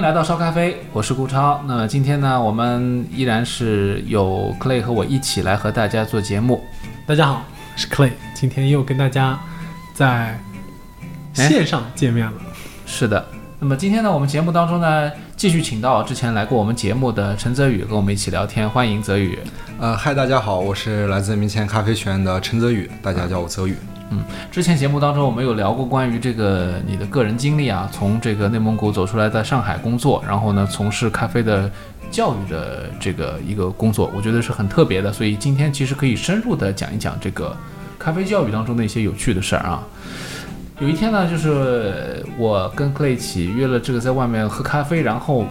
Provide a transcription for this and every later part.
欢迎来到烧咖啡，我是顾超。那今天呢，我们依然是有 Clay 和我一起来和大家做节目。大家好，我是 Clay，今天又跟大家在线上见面了。是的，那么今天呢，我们节目当中呢，继续请到之前来过我们节目的陈泽宇跟我们一起聊天，欢迎泽宇。呃，嗨，大家好，我是来自明前咖啡学院的陈泽宇，大家叫我泽宇。嗯，嗯之前节目当中我们有聊过关于这个你的个人经历啊，从这个内蒙古走出来，在上海工作，然后呢从事咖啡的教育的这个一个工作，我觉得是很特别的。所以今天其实可以深入的讲一讲这个咖啡教育当中的一些有趣的事儿啊。有一天呢，就是我跟 Clay 一起约了这个在外面喝咖啡，然后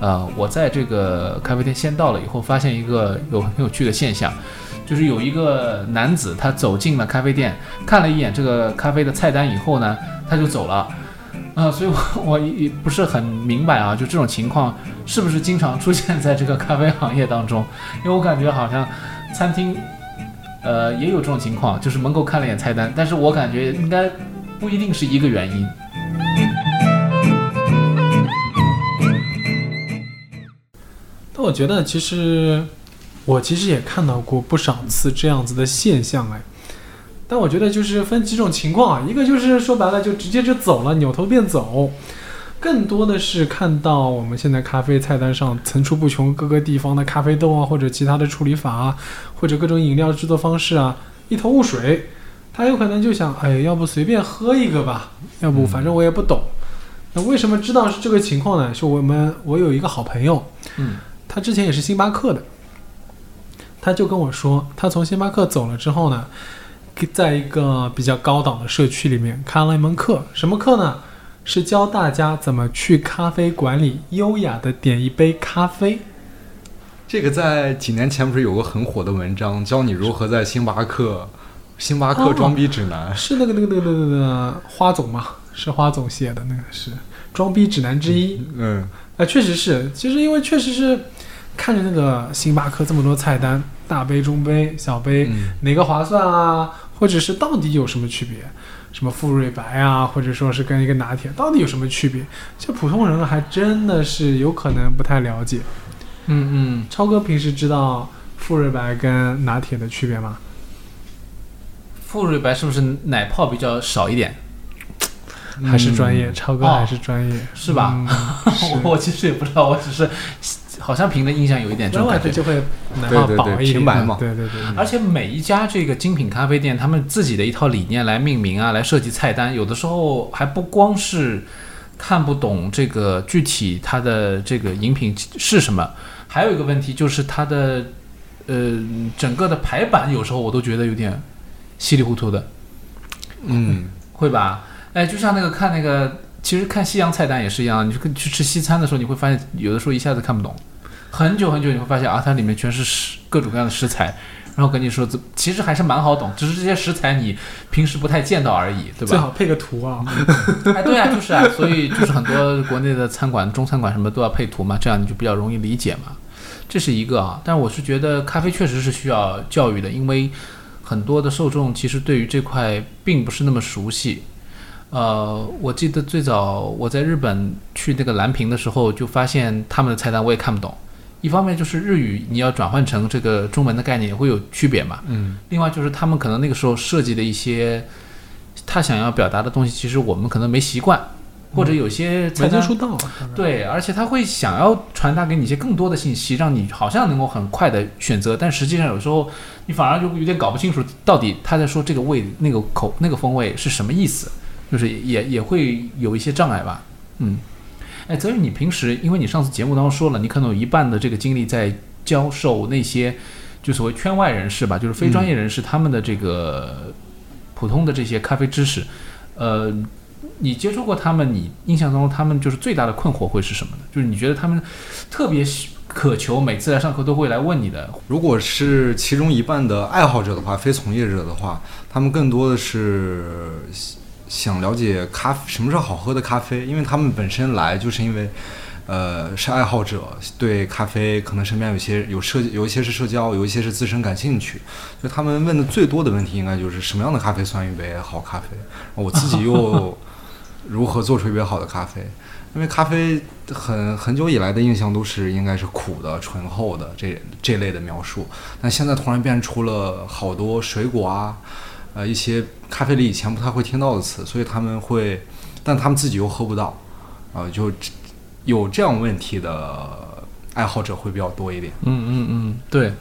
呃我在这个咖啡店先到了以后，发现一个有很有趣的现象。就是有一个男子，他走进了咖啡店，看了一眼这个咖啡的菜单以后呢，他就走了。啊，所以我我也不是很明白啊，就这种情况是不是经常出现在这个咖啡行业当中？因为我感觉好像餐厅，呃，也有这种情况，就是门口看了一眼菜单，但是我感觉应该不一定是一个原因。但我觉得其实。我其实也看到过不少次这样子的现象哎，但我觉得就是分几种情况啊，一个就是说白了就直接就走了，扭头便走；更多的是看到我们现在咖啡菜单上层出不穷各个地方的咖啡豆啊，或者其他的处理法啊，或者各种饮料制作方式啊，一头雾水。他有可能就想，哎，要不随便喝一个吧，要不反正我也不懂。那为什么知道是这个情况呢？是我们我有一个好朋友，嗯，他之前也是星巴克的。他就跟我说，他从星巴克走了之后呢，在一个比较高档的社区里面开了一门课，什么课呢？是教大家怎么去咖啡馆里优雅的点一杯咖啡。这个在几年前不是有个很火的文章，教你如何在星巴克，星巴克装逼指南，是那个那个那个那个花总吗？是花总写的那个是装逼指南之一。嗯，啊，确实是，其实因为确实是。看着那个星巴克这么多菜单，大杯、中杯、小杯，哪个划算啊？或者是到底有什么区别？什么富瑞白啊，或者说是跟一个拿铁，到底有什么区别？这普通人还真的是有可能不太了解。嗯嗯，超哥平时知道富瑞白跟拿铁的区别吗？富瑞白是不是奶泡比较少一点？还是专业，超哥还是专业，是吧？我其实也不知道，我只是。好像凭的印象有一点这种感觉，就会对对对平白嘛，对对对。而且每一家这个精品咖啡店，他们自己的一套理念来命名啊，来设计菜单，有的时候还不光是看不懂这个具体它的这个饮品是什么，还有一个问题就是它的呃整个的排版，有时候我都觉得有点稀里糊涂的。嗯，会吧？哎，就像那个看那个。其实看西洋菜单也是一样，你去去吃西餐的时候，你会发现有的时候一下子看不懂，很久很久你会发现啊，它里面全是食各种各样的食材，然后跟你说这其实还是蛮好懂，只是这些食材你平时不太见到而已，对吧？最好配个图啊！哎，对啊，就是啊，所以就是很多国内的餐馆、中餐馆什么都要配图嘛，这样你就比较容易理解嘛。这是一个啊，但是我是觉得咖啡确实是需要教育的，因为很多的受众其实对于这块并不是那么熟悉。呃，我记得最早我在日本去那个蓝屏的时候，就发现他们的菜单我也看不懂。一方面就是日语你要转换成这个中文的概念也会有区别嘛。嗯。另外就是他们可能那个时候设计的一些他想要表达的东西，其实我们可能没习惯，或者有些没接触到。对，而且他会想要传达给你一些更多的信息，让你好像能够很快的选择，但实际上有时候你反而就有点搞不清楚到底他在说这个味、那个口、那个风味是什么意思。就是也也会有一些障碍吧，嗯，哎，泽宇，你平时因为你上次节目当中说了，你可能有一半的这个精力在教授那些就所谓圈外人士吧，就是非专业人士他们的这个普通的这些咖啡知识，呃，你接触过他们，你印象当中他们就是最大的困惑会是什么呢？就是你觉得他们特别渴求每次来上课都会来问你的，如果是其中一半的爱好者的话，非从业者的话，他们更多的是。想了解咖什么是好喝的咖啡，因为他们本身来就是因为，呃，是爱好者，对咖啡可能身边有些有社有一些是社交，有一些是自身感兴趣，就他们问的最多的问题应该就是什么样的咖啡算一杯好咖啡。我自己又 如何做出一杯好的咖啡。因为咖啡很很久以来的印象都是应该是苦的、醇厚的这这类的描述，但现在突然变出了好多水果啊，呃一些咖啡里以前不太会听到的词，所以他们会，但他们自己又喝不到，啊、就有这样问题的爱好者会比较多一点。嗯嗯嗯，对。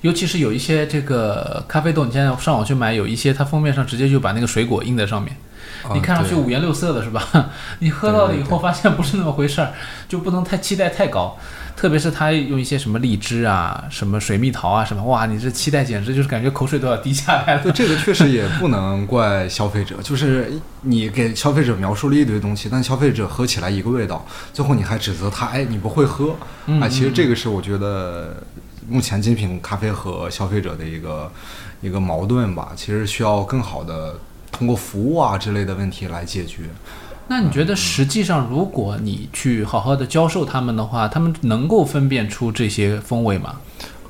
尤其是有一些这个咖啡豆，你现在上网去买，有一些它封面上直接就把那个水果印在上面，你看上去啊五颜六色的是吧？你喝到了以后发现不是那么回事儿，就不能太期待太高。特别是他用一些什么荔枝啊、什么水蜜桃啊什么，哇，你这期待简直就是感觉口水都要滴下来了。对这个确实也不能怪消费者，就是你给消费者描述了一堆东西，但消费者喝起来一个味道，最后你还指责他，哎，你不会喝，嗯啊，其实这个是我觉得目前精品咖啡和消费者的一个一个矛盾吧，其实需要更好的通过服务啊之类的问题来解决。那你觉得实际上，如果你去好好的教授他们的话，他们能够分辨出这些风味吗？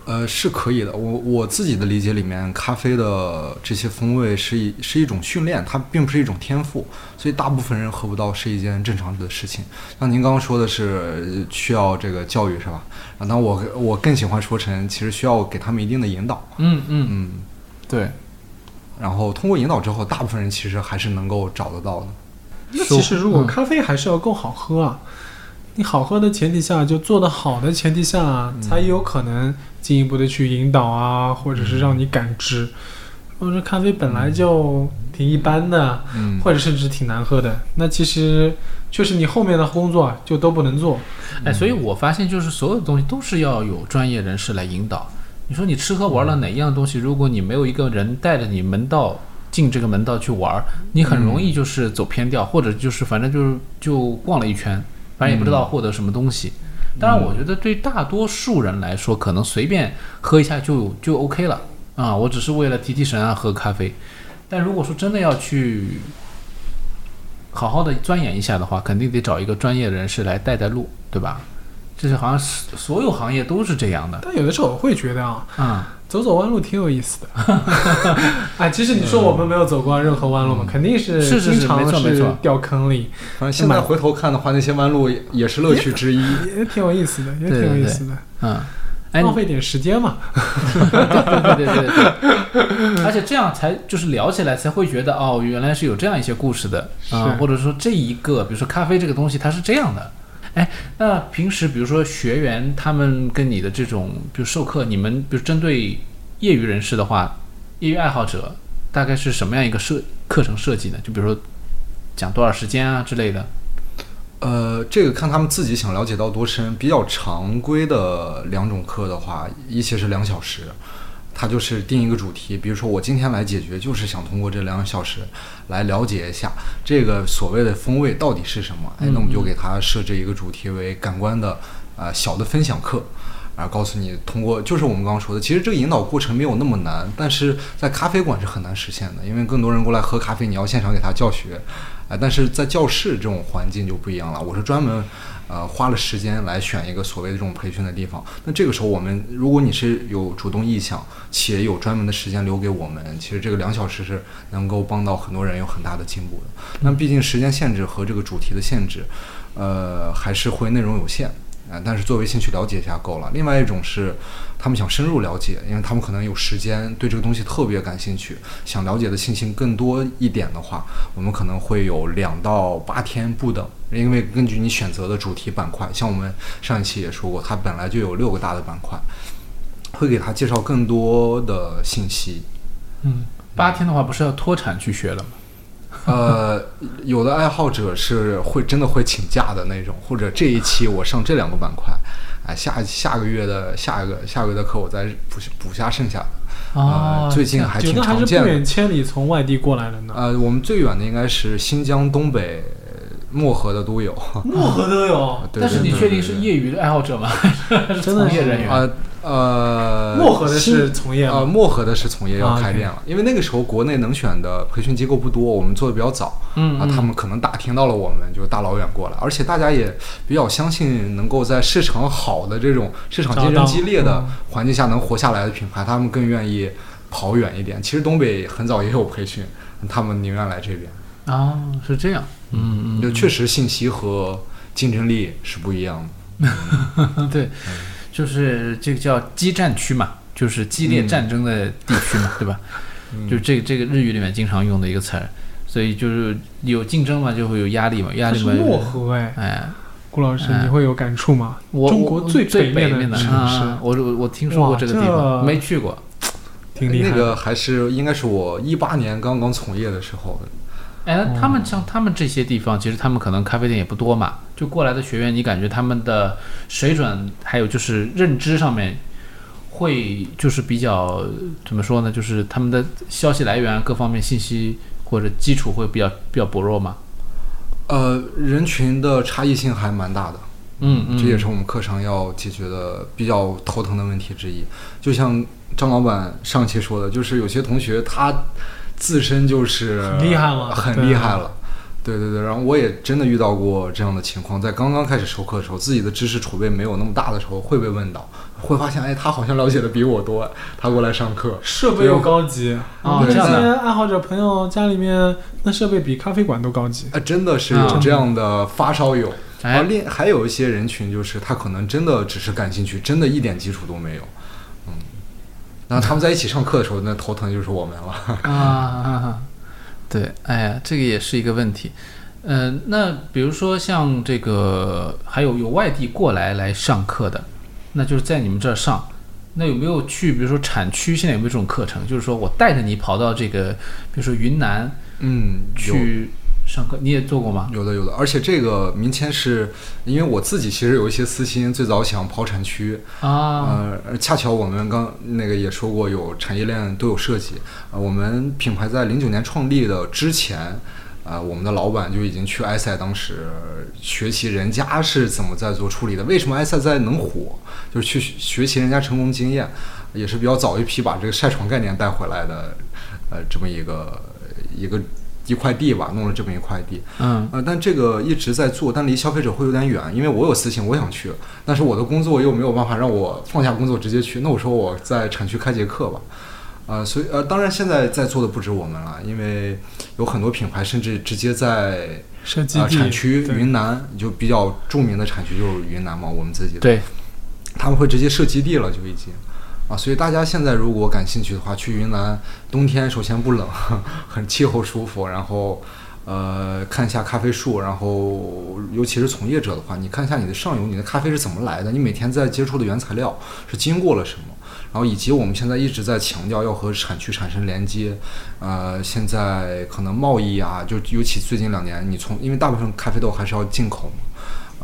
呃，是可以的。我我自己的理解里面，咖啡的这些风味是一是一种训练，它并不是一种天赋，所以大部分人喝不到是一件正常的事情。像您刚刚说的是需要这个教育是吧？啊，那我我更喜欢说成，其实需要给他们一定的引导。嗯嗯，嗯，对，然后通过引导之后，大部分人其实还是能够找得到的。那其实如果嗯咖啡还是要够好喝啊，你好喝的前提下，就做得好的前提下，才有可能进一步的去引导啊，或者是让你感知。或者咖啡本来就挺一般的，嗯，或者甚至挺难喝的，那其实确实你后面的工作就都不能做。哎，所以我发现就是所有的东西都是要有专业人士来引导。你说你吃喝玩乐哪一样东西，如果你没有一个人带着你门道进这个门道去玩儿，你很容易就是走偏掉，或者就是反正就是就逛了一圈，反正也不知道获得什么东西。当然，我觉得对大多数人来说，可能随便喝一下就就 OK 了啊，我只是为了提提神啊喝咖啡。但如果说真的要去好好的钻研一下的话，肯定得找一个专业人士来带带路，对吧？这是好像是所有行业都是这样的。但有的时候我会觉得啊，啊、走走弯路挺有意思的。哎，其实你说我们没有走过任何弯路嘛，肯定是是是是经常没错没错。是掉坑里，反正现在回头看的话，那些弯路也也是乐趣之一。也挺有意思的，也挺有意思的。嗯，哎，浪费点时间嘛。对对对对对。对，而且这样才就是聊起来才会觉得哦，原来是有这样一些故事的。啊、或者说这一个，比如说咖啡这个东西它是这样的。哎，那平时比如说学员他们跟你的这种，比如授课，你们比如针对业余人士的话，业余爱好者大概是什么样一个设课程设计呢？就比如说讲多少时间啊之类的。呃，这个看他们自己想了解到多深。比较常规的两种课的话，一些是两小时，它就是定一个主题，比如说我今天来解决，就是想通过这两个小时来了解一下这个所谓的风味到底是什么。哎，那我们就给他设置一个主题为感官的啊、呃小的分享课。啊，告诉你通过就是我们刚刚说的，其实这个引导过程没有那么难，但是在咖啡馆是很难实现的，因为更多人过来喝咖啡，你要现场给他教学，啊，但是在教室这种环境就不一样了。我是专门呃花了时间来选一个所谓的这种培训的地方，那这个时候我们如果你是有主动意向，且有专门的时间留给我们，其实这个两小时是能够帮到很多人有很大的进步的。那毕竟时间限制和这个主题的限制，呃，还是会内容有限。啊，但是作为兴趣了解一下够了。另外一种是，他们想深入了解，因为他们可能有时间，对这个东西特别感兴趣，想了解的信息更多一点的话，我们可能会有两到八天不等。因为根据你选择的主题板块，像我们上一期也说过，它本来就有六个大的板块，会给他介绍更多的信息。嗯，八天的话不是要脱产去学了吗？呃，有的爱好者是会真的会请假的那种，或者这一期我上这两个板块，哎，下下个月的下一个下个月的课我再补补下剩下的。啊呃，最近还挺有的还是不常见的。远千里从外地过来的呢。呃，我们最远的应该是新疆东北漠河的都有。漠河都有，对但是你确定是业余的爱好者吗？还是真的是从业人员？呃呃，漠河的是从业呃，吗？漠河的是从业要开店了，因为那个时候国内能选的培训机构不多，我们做的比较早，啊，他们可能打听到了我们，就大老远过来，而且大家也比较相信能够在市场好的这种市场竞争激烈的环境下能活下来的品牌，他们更愿意跑远一点。其实东北很早也有培训，他们宁愿来这边。啊，是这样，嗯就确实信息和竞争力是不一样的。嗯，对，就是这个叫激战区嘛，就是激烈战争的地区嘛，对吧？就这个这个日语里面经常用的一个词儿，所以就是有竞争嘛，就会有压力嘛，压力嘛，它是漠河哎，哎，顾老师哎你会有感触吗？我中国最我最北面的的城市，啊我我我听说过这个地方，没去过。挺厉害。那个还是应该是我一八年刚刚从业的时候的。哎，他们像他们这些地方，其实他们可能咖啡店也不多嘛，就过来的学员，你感觉他们的水准，还有就是认知上面，会就是比较怎么说呢？就是他们的消息来源各方面信息或者基础会比较比较薄弱嘛。呃，人群的差异性还蛮大的，嗯嗯，这也是我们课程要解决的比较头疼的问题之一。就像张老板上期说的，就是有些同学他自身就是很厉害了很对厉害了。对。对对，然后我也真的遇到过这样的情况，在刚刚开始授课的时候，自己的知识储备没有那么大的时候，会被问到，会发现，哎，他好像了解的比我多，他过来上课，设备又高级，啊这这样。的些爱好者朋友家里面那设备比咖啡馆都高级。啊，真的是啊。有这样的发烧友。然后另还有一些人群，就是他可能真的只是感兴趣，真的一点基础都没有。嗯，那他们在一起上课的时候，那头疼就是我们了。啊啊啊，对，哎呀，这个也是一个问题。嗯、那比如说像这个，还有有外地过来来上课的，那就是在你们这儿上。那有没有去，比如说产区，现在有没有这种课程？就是说我带着你跑到这个，比如说云南嗯，去上课，你也做过吗？有的有的，而且这个民签是因为我自己其实有一些私心，最早想跑产区，啊，呃，恰巧我们刚那个也说过，有产业链都有涉及。呃，我们品牌在零九年创立的之前，呃，我们的老板就已经去埃塞当时学习人家是怎么在做处理的，为什么埃塞在能火，就是去学习人家成功经验，也是比较早一批把这个晒床概念带回来的，呃，这么一个一个一块地吧，弄了这么一块地。嗯呃，但这个一直在做，但离消费者会有点远，因为我有私心，我想去，但是我的工作又没有办法让我放下工作直接去。那我说我在产区开节课吧，呃，所以呃，当然现在在做的不止我们了，因为有很多品牌甚至直接在呃设计地产区云南就比较著名的产区就是云南嘛，我们自己的，对，他们会直接设基地了就已经。啊，所以大家现在如果感兴趣的话，去云南，冬天首先不冷，很气候舒服，然后呃看一下咖啡树，然后尤其是从业者的话，你看一下你的上游，你的咖啡是怎么来的，你每天在接触的原材料是经过了什么，然后以及我们现在一直在强调要和产区产生连接，呃，现在可能贸易啊，就尤其最近两年，你从因为大部分咖啡豆还是要进口嘛。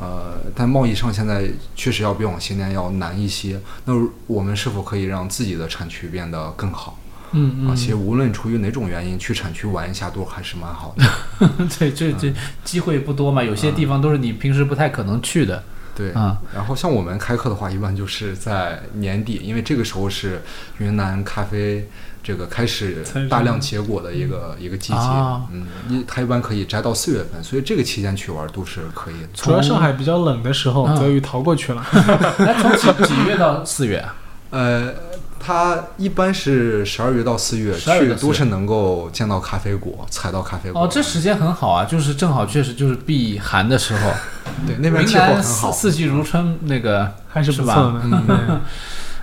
呃，但贸易上现在确实要比往些年要难一些。那我们是否可以让自己的产区变得更好？嗯啊，其实无论出于哪种原因，去产区玩一下都还是蛮好的。嗯，对，这这机会不多嘛，有些地方都是你平时不太可能去的。对，啊然后像我们开课的话，一般就是在年底，因为这个时候是云南咖啡这个开始大量结果的一个一个季节。啊嗯，一它一般可以摘到四月份，所以这个期间去玩都是可以的。主要上海比较冷的时候，嗯泽宇逃过去了。那从几几月到四月啊？呃，它一般是十二月到四月12月去都是能够见到咖啡果，采到咖啡果。哦，这时间很好啊，就是正好确实就是避寒的时候，对那边气候很好四。四季如春，那个还是不吧错的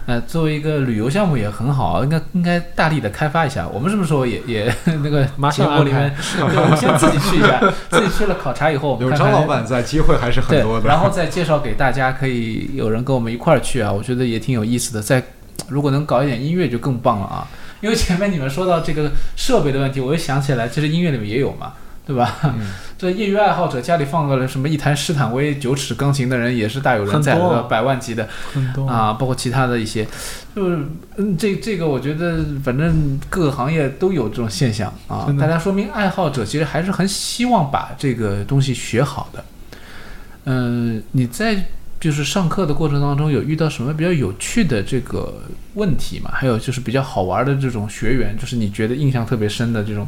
呃，作为一个旅游项目也很好，应该应该大力的开发一下。我们什么时候也也 那个马上节目里面，对，我们先自己去一下，自己去了考察以后，有张老板在，机会还是很多，的。然后再介绍给大家，可以有人跟我们一块儿去啊，我觉得也挺有意思的。再如果能搞一点音乐就更棒了啊，因为前面你们说到这个设备的问题，我又想起来，其实音乐里面也有嘛，对吧？嗯。这业余爱好者家里放个什么一台施坦威九尺钢琴的人也是大有人在的，百万级的。啊，包括其他的一些，就是嗯，这这个我觉得反正各个行业都有这种现象啊，大家说明爱好者其实还是很希望把这个东西学好的。嗯，你在就是上课的过程当中有遇到什么比较有趣的这个问题吗？还有就是比较好玩的这种学员，就是你觉得印象特别深的这种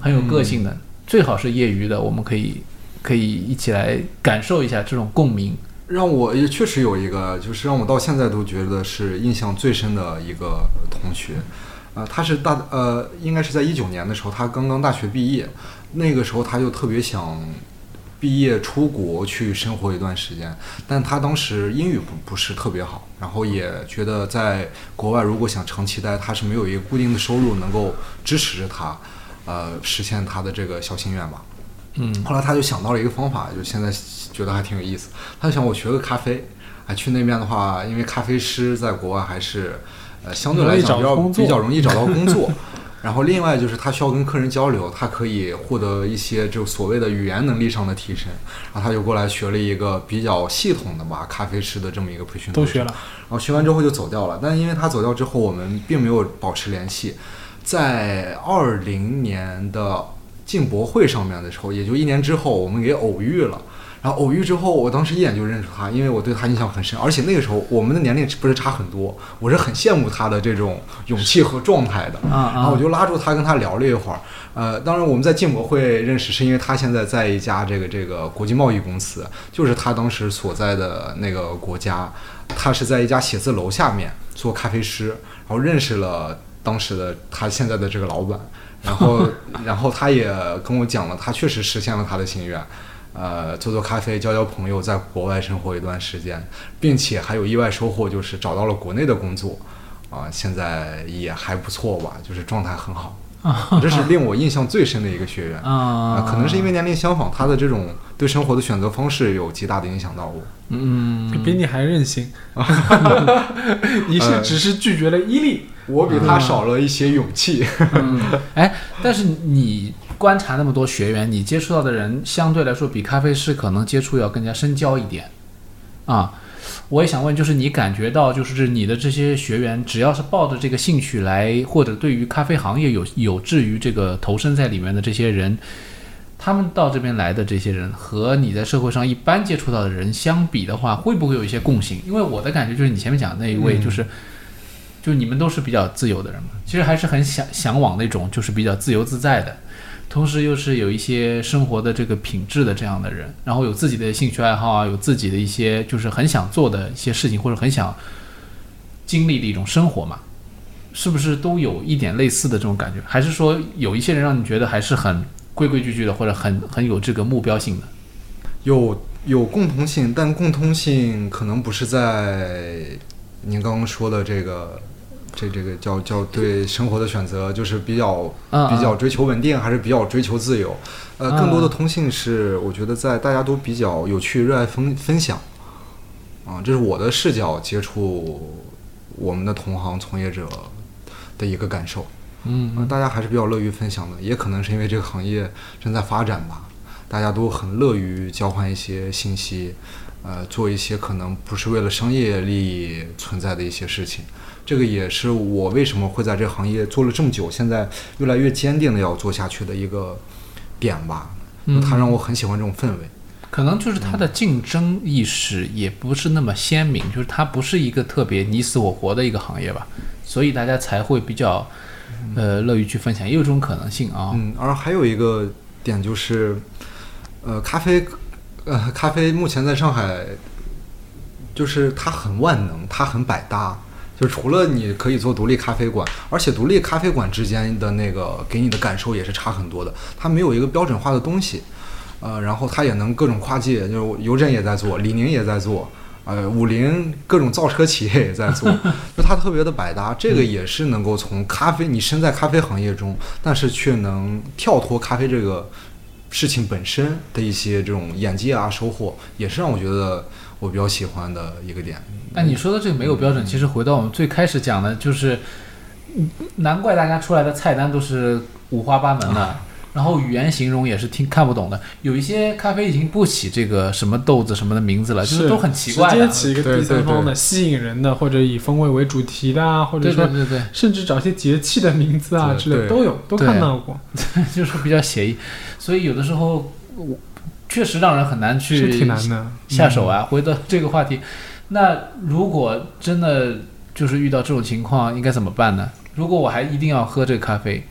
很有个性的，最好是业余的，我们可以可以一起来感受一下这种共鸣。让我也确实有一个，就是让我到现在都觉得是印象最深的一个同学，呃，他是大呃，应该是在一九年的时候，他刚刚大学毕业，那个时候他就特别想毕业出国去生活一段时间，但他当时英语不不是特别好，然后也觉得在国外如果想长期待，他是没有一个固定的收入能够支持着他，呃，实现他的这个小心愿吧。嗯后来他就想到了一个方法，就现在觉得还挺有意思。他就想我学个咖啡，啊，去那边的话，因为咖啡师在国外还是呃相对来讲比较比较容易找到工作。然后另外就是他需要跟客人交流，他可以获得一些就所谓的语言能力上的提升。然后他就过来学了一个比较系统的吧咖啡师的这么一个培训都学了。然后学完之后就走掉了。但因为他走掉之后，我们并没有保持联系。在二零年的进博会上面的时候，也就一年之后，我们给偶遇了。然后偶遇之后，我当时一眼就认出他，因为我对他印象很深，而且那个时候我们的年龄不是差很多，我是很羡慕他的这种勇气和状态的。啊然后我就拉住他跟他聊了一会儿。呃，当然我们在进博会认识，是因为他现在在一家这个这个国际贸易公司，就是他当时所在的那个国家，他是在一家写字楼下面做咖啡师，然后认识了当时的他现在的这个老板，然后然后他也跟我讲了，他确实实现了他的心愿。呃，做做咖啡，交交朋友，在国外生活一段时间，并且还有意外收获，就是找到了国内的工作，啊、现在也还不错吧，就是状态很好。这是令我印象最深的一个学员。啊，可能是因为年龄相仿，他的这种对生活的选择方式有极大的影响到我。嗯，比你还任性，你是只是拒绝了伊利，我比他少了一些勇气。嗯，哎，但是你观察那么多学员，你接触到的人相对来说比咖啡师可能接触要更加深交一点啊。我也想问，就是你感觉到，就是你的这些学员，只要是抱着这个兴趣来，或者对于咖啡行业有有志于这个投身在里面的这些人，他们到这边来的这些人，和你在社会上一般接触到的人相比的话，会不会有一些共性？因为我的感觉就是，你前面讲的那一位，嗯就是、就你们都是比较自由的人嘛，其实还是很向向往那种就是比较自由自在的，同时又是有一些生活的这个品质的这样的人，然后有自己的兴趣爱好啊，有自己的一些就是很想做的一些事情，或者很想经历的一种生活嘛，是不是都有一点类似的这种感觉？还是说有一些人让你觉得还是很规规矩矩的，或者很很有这个目标性的？有有共同性，但共通性可能不是在您刚刚说的这个。这这个叫叫对生活的选择，就是比较嗯比较追求稳定，还是比较追求自由？呃，嗯更多的通信是，我觉得在大家都比较有趣、热爱分分享。啊，这是我的视角接触我们的同行从业者的一个感受。嗯嗯，大家还是比较乐于分享的，也可能是因为这个行业正在发展吧，大家都很乐于交换一些信息，呃，做一些可能不是为了商业利益存在的一些事情。这个也是我为什么会在这个行业做了这么久，现在越来越坚定的要做下去的一个点吧。嗯它让我很喜欢这种氛围。可能就是它的竞争意识也不是那么鲜明，就是它不是一个特别你死我活的一个行业吧，所以大家才会比较呃乐于去分享，也有这种可能性啊。嗯，而还有一个点就是，呃，咖啡，呃，咖啡目前在上海，就是它很万能，它很百搭。就除了你可以做独立咖啡馆，而且独立咖啡馆之间的那个给你的感受也是差很多的。它没有一个标准化的东西，呃，然后它也能各种跨界，就是邮政也在做，李宁也在做，呃，五菱各种造车企业也在做，就它特别的百搭。这个也是能够从咖啡，你身在咖啡行业中，但是却能跳脱咖啡这个事情本身的一些这种眼界啊收获，也是让我觉得我比较喜欢的一个点。但你说的这个没有标准，其实回到我们最开始讲的，就是难怪大家出来的菜单都是五花八门的，然后语言形容也是听看不懂的。有一些咖啡已经不起这个什么豆子什么的名字了，就是都很奇怪的。直接起一个对第三方的、吸引人的，或者以风味为主题的啊，或者对对说对对，甚至找一些节气的名字啊之类的都有，都看到过，就是比较写意，所以有的时候我确实让人很难去挺难的。下手啊。回到这个话题，那如果真的就是遇到这种情况，应该怎么办呢？如果我还一定要喝这个咖啡，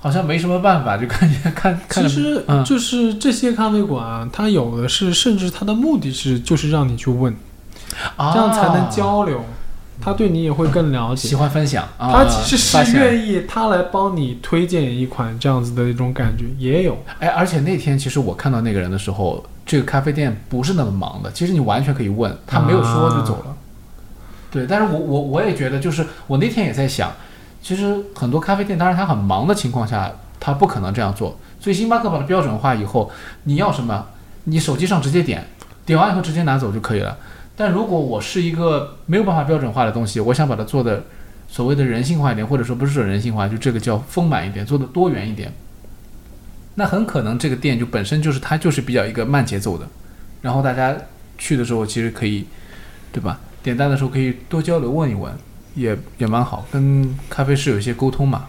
好像没什么办法，就感觉看 看其实嗯就是这些咖啡馆啊，它有的是，甚至它的目的是就是让你去问，啊这样才能交流。他对你也会更了解。喜欢分享啊，他其实是愿意他来帮你推荐一款这样子的一种感觉，也有。哎，而且那天其实我看到那个人的时候，这个咖啡店不是那么忙的，其实你完全可以问，他没有说就走了。对，但是我我我也觉得，就是我那天也在想，其实很多咖啡店，当然他很忙的情况下，他不可能这样做。所以星巴克把它标准化以后，你要什么，你手机上直接点，点完以后直接拿走就可以了。但如果我是一个没有办法标准化的东西，我想把它做的所谓的人性化一点，或者说不是说人性化，就这个叫丰满一点，做的多元一点，那很可能这个店就本身就是它就是比较一个慢节奏的，然后大家去的时候其实可以，对吧？点单的时候可以多交流问一问，也也蛮好，跟咖啡师有一些沟通嘛。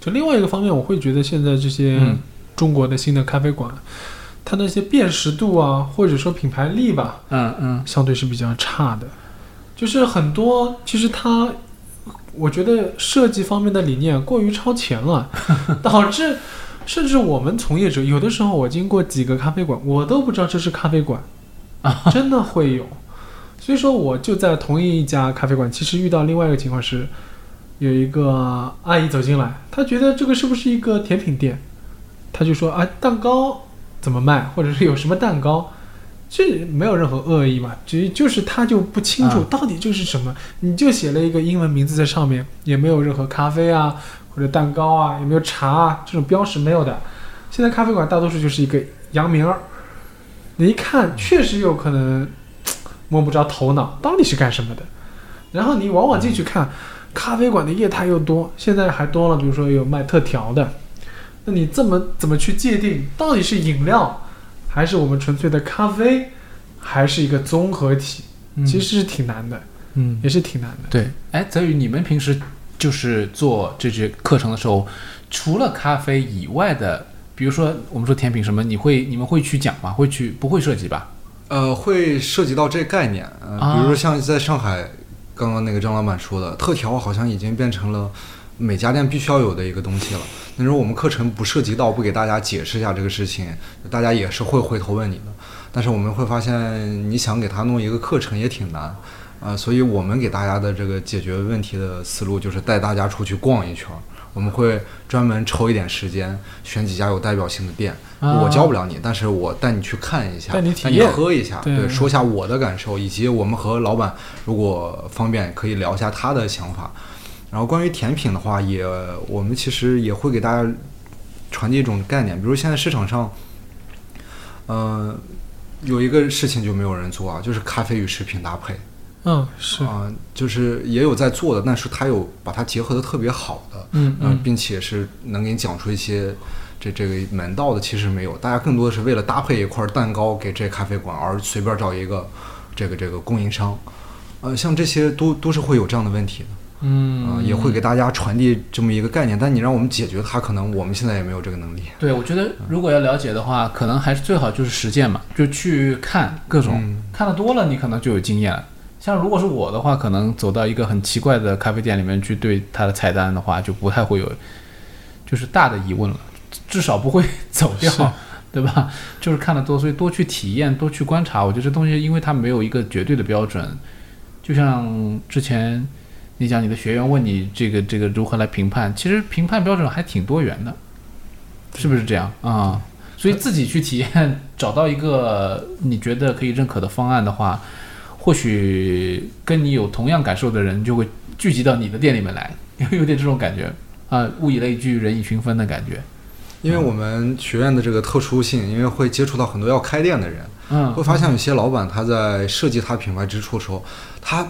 就另外一个方面，我会觉得现在这些嗯中国的新的咖啡馆，它那些辨识度啊，或者说品牌力吧，嗯嗯相对是比较差的。就是很多其实它，我觉得设计方面的理念过于超前了，导致甚至我们从业者有的时候，我经过几个咖啡馆，我都不知道这是咖啡馆，真的会有。所以说，我就在同一家咖啡馆，其实遇到另外一个情况是，有一个阿姨走进来，她觉得这个是不是一个甜品店，她就说啊，蛋糕怎么卖，或者是有什么蛋糕，这没有任何恶意嘛，只是就是她就不清楚啊到底这是什么，你就写了一个英文名字在上面，也没有任何咖啡啊或者蛋糕啊，也没有茶啊这种标识没有的。现在咖啡馆大多数就是一个洋名儿，你一看确实有可能摸不着头脑，到底是干什么的。然后你往往进去看，咖啡馆的业态又多，现在还多了，比如说有卖特调的，那你这么怎么去界定到底是饮料，还是我们纯粹的咖啡，还是一个综合体？嗯其实是挺难的，嗯也是挺难的。对，哎，泽宇，你们平时就是做这些课程的时候，除了咖啡以外的，比如说我们说甜品什么，你会你们会去讲吗？会去不会涉及吧？呃，会涉及到这个概念，呃，啊比如说像在上海，刚刚那个张老板说的，特调好像已经变成了每家店必须要有的一个东西了。那如果我们课程不涉及到，不给大家解释一下这个事情，大家也是会回头问你的。但是我们会发现，你想给他弄一个课程也挺难，啊、所以我们给大家的这个解决问题的思路就是带大家出去逛一圈儿。我们会专门抽一点时间，选几家有代表性的店。啊我教不了你，但是我带你去看一下，带你体验喝一下，对说一下我的感受，以及我们和老板如果方便可以聊一下他的想法。然后关于甜品的话，也我们其实也会给大家传递一种概念，比如现在市场上，呃，有一个事情就没有人做啊，就是咖啡与食品搭配嗯，是，啊、就是也有在做的，但是他有把它结合的特别好的，嗯嗯，并且是能给你讲出一些这这个门道的，其实没有，大家更多的是为了搭配一块蛋糕给这咖啡馆而随便找一个这个这个供应商，呃，像这些都都是会有这样的问题的，嗯。呃，也会给大家传递这么一个概念，但你让我们解决它，可能我们现在也没有这个能力。对，我觉得如果要了解的话，可能还是最好就是实践嘛，就去看各种，嗯。看的多了，你可能就有经验了。像如果是我的话，可能走到一个很奇怪的咖啡店里面去对它的菜单的话，就不太会有，就是大的疑问了，至少不会 走掉，对吧？就是看得多，所以多去体验，多去观察。我觉得这东西，因为它没有一个绝对的标准，就像之前你讲你的学员问你这个这个如何来评判，其实评判标准还挺多元的，是不是这样啊？所以自己去体验，找到一个你觉得可以认可的方案的话，或许跟你有同样感受的人就会聚集到你的店里面来，有点这种感觉啊，物以类聚，人以群分的感觉。因为我们学院的这个特殊性，因为会接触到很多要开店的人，嗯会发现有些老板他在设计他品牌之处的时候，他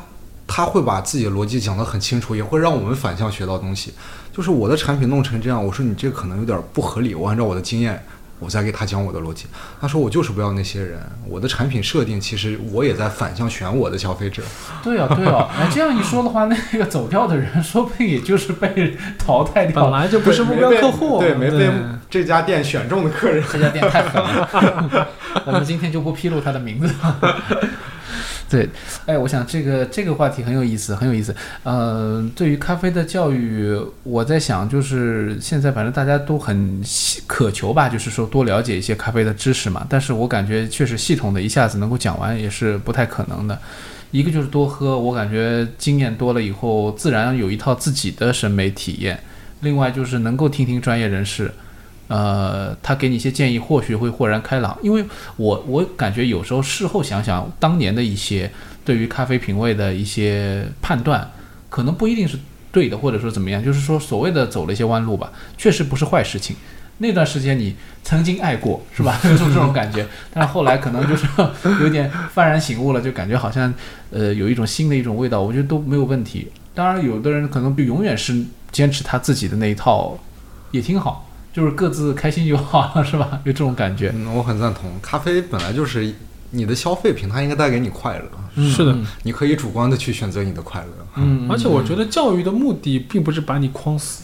他会把自己的逻辑讲得很清楚，也会让我们反向学到东西。就是我的产品弄成这样，我说你这可能有点不合理，我按照我的经验，我再给他讲我的逻辑。他说我就是不要那些人，我的产品设定其实我也在反向选我的消费者。对啊，对啊，哎，这样一说的话，那个走掉的人，说不定也就是被淘汰掉了。本来就不是目标客户，对，没被对这家店选中的客人。这家店太狠了，我们今天就不披露他的名字。对，哎，我想这个这个话题很有意思，很有意思。呃，对于咖啡的教育，我在想，就是现在反正大家都很渴求吧，就是说多了解一些咖啡的知识嘛。但是我感觉确实系统的一下子能够讲完也是不太可能的。一个就是多喝，我感觉经验多了以后，自然有一套自己的审美体验。另外就是能够听听专业人士。呃，他给你一些建议，或许会豁然开朗。因为我我感觉有时候事后想想，当年的一些对于咖啡品味的一些判断，可能不一定是对的，或者说怎么样。就是说，所谓的走了一些弯路吧，确实不是坏事情。那段时间你曾经爱过，是吧？就 是这种感觉。但是后来可能就是有点幡然醒悟了，就感觉好像呃有一种新的一种味道，我觉得都没有问题。当然，有的人可能就永远是坚持他自己的那一套，也挺好。就是各自开心就好了，是吧？有这种感觉。嗯，我很赞同。咖啡本来就是你的消费品，它应该带给你快乐。是的，你可以主观的去选择你的快乐。嗯，而且我觉得教育的目的并不是把你框死，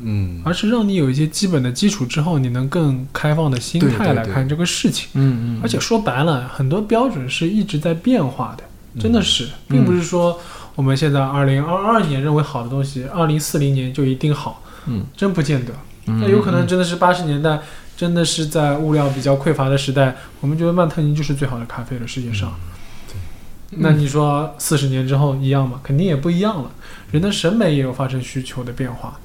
嗯，而是让你有一些基本的基础之后，你能更开放的心态来看这个事情。嗯嗯。而且说白了，很多标准是一直在变化的，真的是，并不是说我们现在二零二二年认为好的东西，二零四零年就一定好。嗯，真不见得。那有可能真的是八十年代，真的是在物料比较匮乏的时代，我们觉得曼特宁就是最好的咖啡了，世界上。对。那你说四十年之后一样吗？肯定也不一样了。人的审美也有发生需求的变化。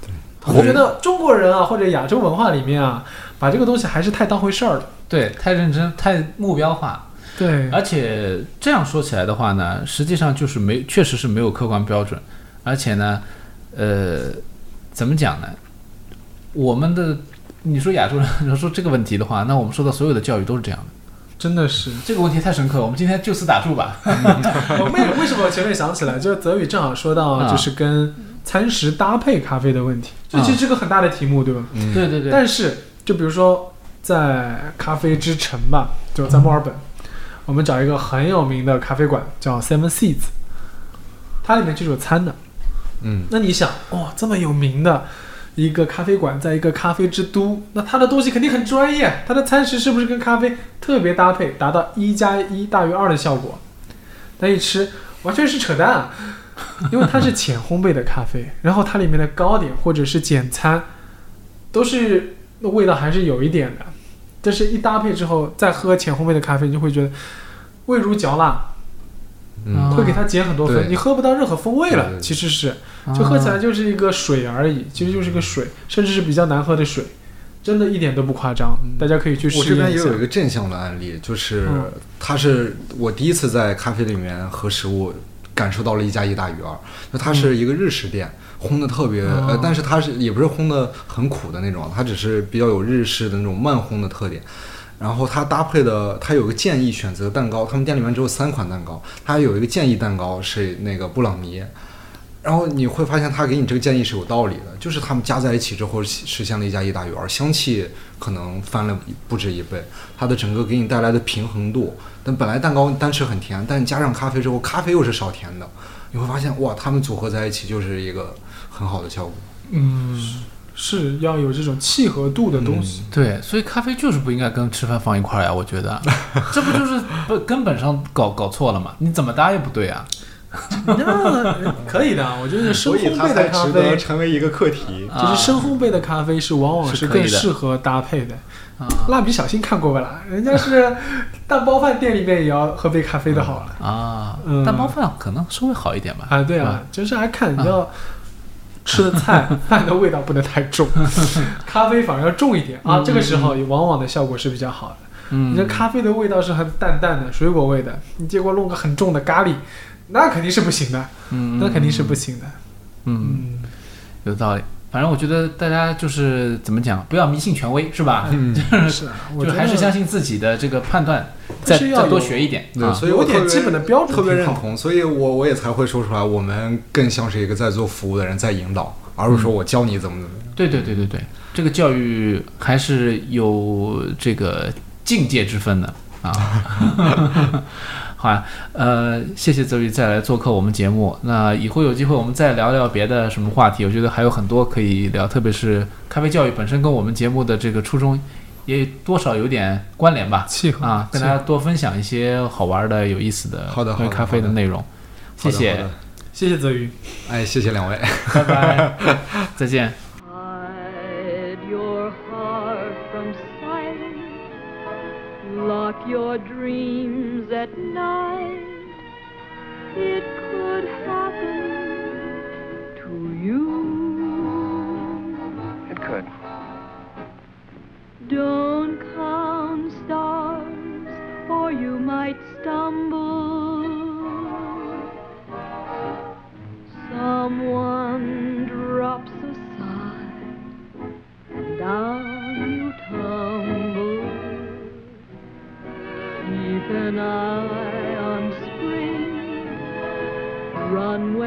对。我觉得中国人啊，或者亚洲文化里面啊，把这个东西还是太当回事儿了。对，太认真，太目标化。对。而且这样说起来的话呢，实际上就是没，确实是没有客观标准。而且呢，呃，怎么讲呢？我们的，你说亚洲人，你 说这个问题的话，那我们说的所有的教育都是这样的，真的是这个问题太深刻了。我们今天就此打住吧。我为为什么我前面想起来，就是泽宇正好说到，就是跟餐食搭配咖啡的问题，这其实是个很大的题目，对吧？嗯，对对对。但是，就比如说在咖啡之城吧，就在墨尔本，我们找一个很有名的咖啡馆叫 Seven Seeds，它里面就有餐的。嗯，那你想，哇，这么有名的。一个咖啡馆，在一个咖啡之都，那它的东西肯定很专业。它的餐食是不是跟咖啡特别搭配，达到一加一大于二的效果？但一吃完全是扯淡，啊，因为它是浅烘焙的咖啡，然后它里面的糕点或者是简餐，都是那味道还是有一点的。但是一搭配之后，再喝浅烘焙的咖啡，你就会觉得味如嚼蜡。嗯，会给它减很多分，你喝不到任何风味了。其实是，就喝起来就是一个水而已，其实就是个水，甚至是比较难喝的水，真的一点都不夸张。大家可以去试我这边也。有一个正向的案例，就是嗯它是我第一次在咖啡里面喝食物，感受到了一加一大于二。那它是一个日式店，烘的特别，哦呃，但是它是也不是烘的很苦的那种，它只是比较有日式的那种慢烘的特点。然后它搭配的，它有个建议选择蛋糕，他们店里面只有三款蛋糕，它有一个建议蛋糕是那个布朗尼。然后你会发现，他给你这个建议是有道理的，就是他们加在一起之后实现了一加一大于二，香气可能翻了不止一倍，它的整个给你带来的平衡度。但本来蛋糕单吃很甜，但加上咖啡之后，咖啡又是少甜的，你会发现哇，他们组合在一起就是一个很好的效果。嗯，是要有这种契合度的东西。对，所以咖啡就是不应该跟吃饭放一块儿呀，我觉得，这不就是不根本上搞搞错了吗？你怎么搭也不对啊。那可以的，我觉得深烘焙的咖啡，成为一个课题。就是深烘焙的咖啡是往往是更适合搭配的。啊蜡笔小新看过吧啦？人家是蛋包饭店里面也要喝杯咖啡的好了。啊嗯，蛋包饭可能稍微好一点吧。啊，对啊，就是还看你要吃的菜饭的味道不能太重，咖啡反而要重一点啊。嗯这个时候往往的效果是比较好的。嗯你这咖啡的味道是很淡淡的水果味的，你结果弄个很重的咖喱，那肯定是不行的，嗯，那肯定是不行的。嗯，嗯，有道理。反正我觉得大家就是怎么讲，不要迷信权威，是吧？嗯，是就还是相信自己的这个判断，再再多是要有学一点对，啊。所以我点基本的标准特别认同，所以我我也才会说出来，我们更像是一个在做服务的人在引导，而不是说我教你怎么怎么样。对对对对对，这个教育还是有这个境界之分的啊。好啊，呃，谢谢泽宇再来做客我们节目。那以后有机会我们再聊聊别的什么话题，我觉得还有很多可以聊，特别是咖啡教育本身跟我们节目的这个初衷也多少有点关联吧。契合啊，跟大家多分享一些好玩的、有意思的好的好的关于咖啡的内容。谢谢好的好的，谢谢泽宇。哎，谢谢两位。拜拜，再见。Hide your heart from sight. Lock your dreams at night. It could happen to you. It could. Don't count stars, or you might stumble. Someone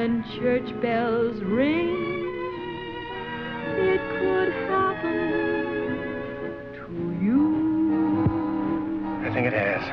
when church bells ring. It could happen to you. I think it has.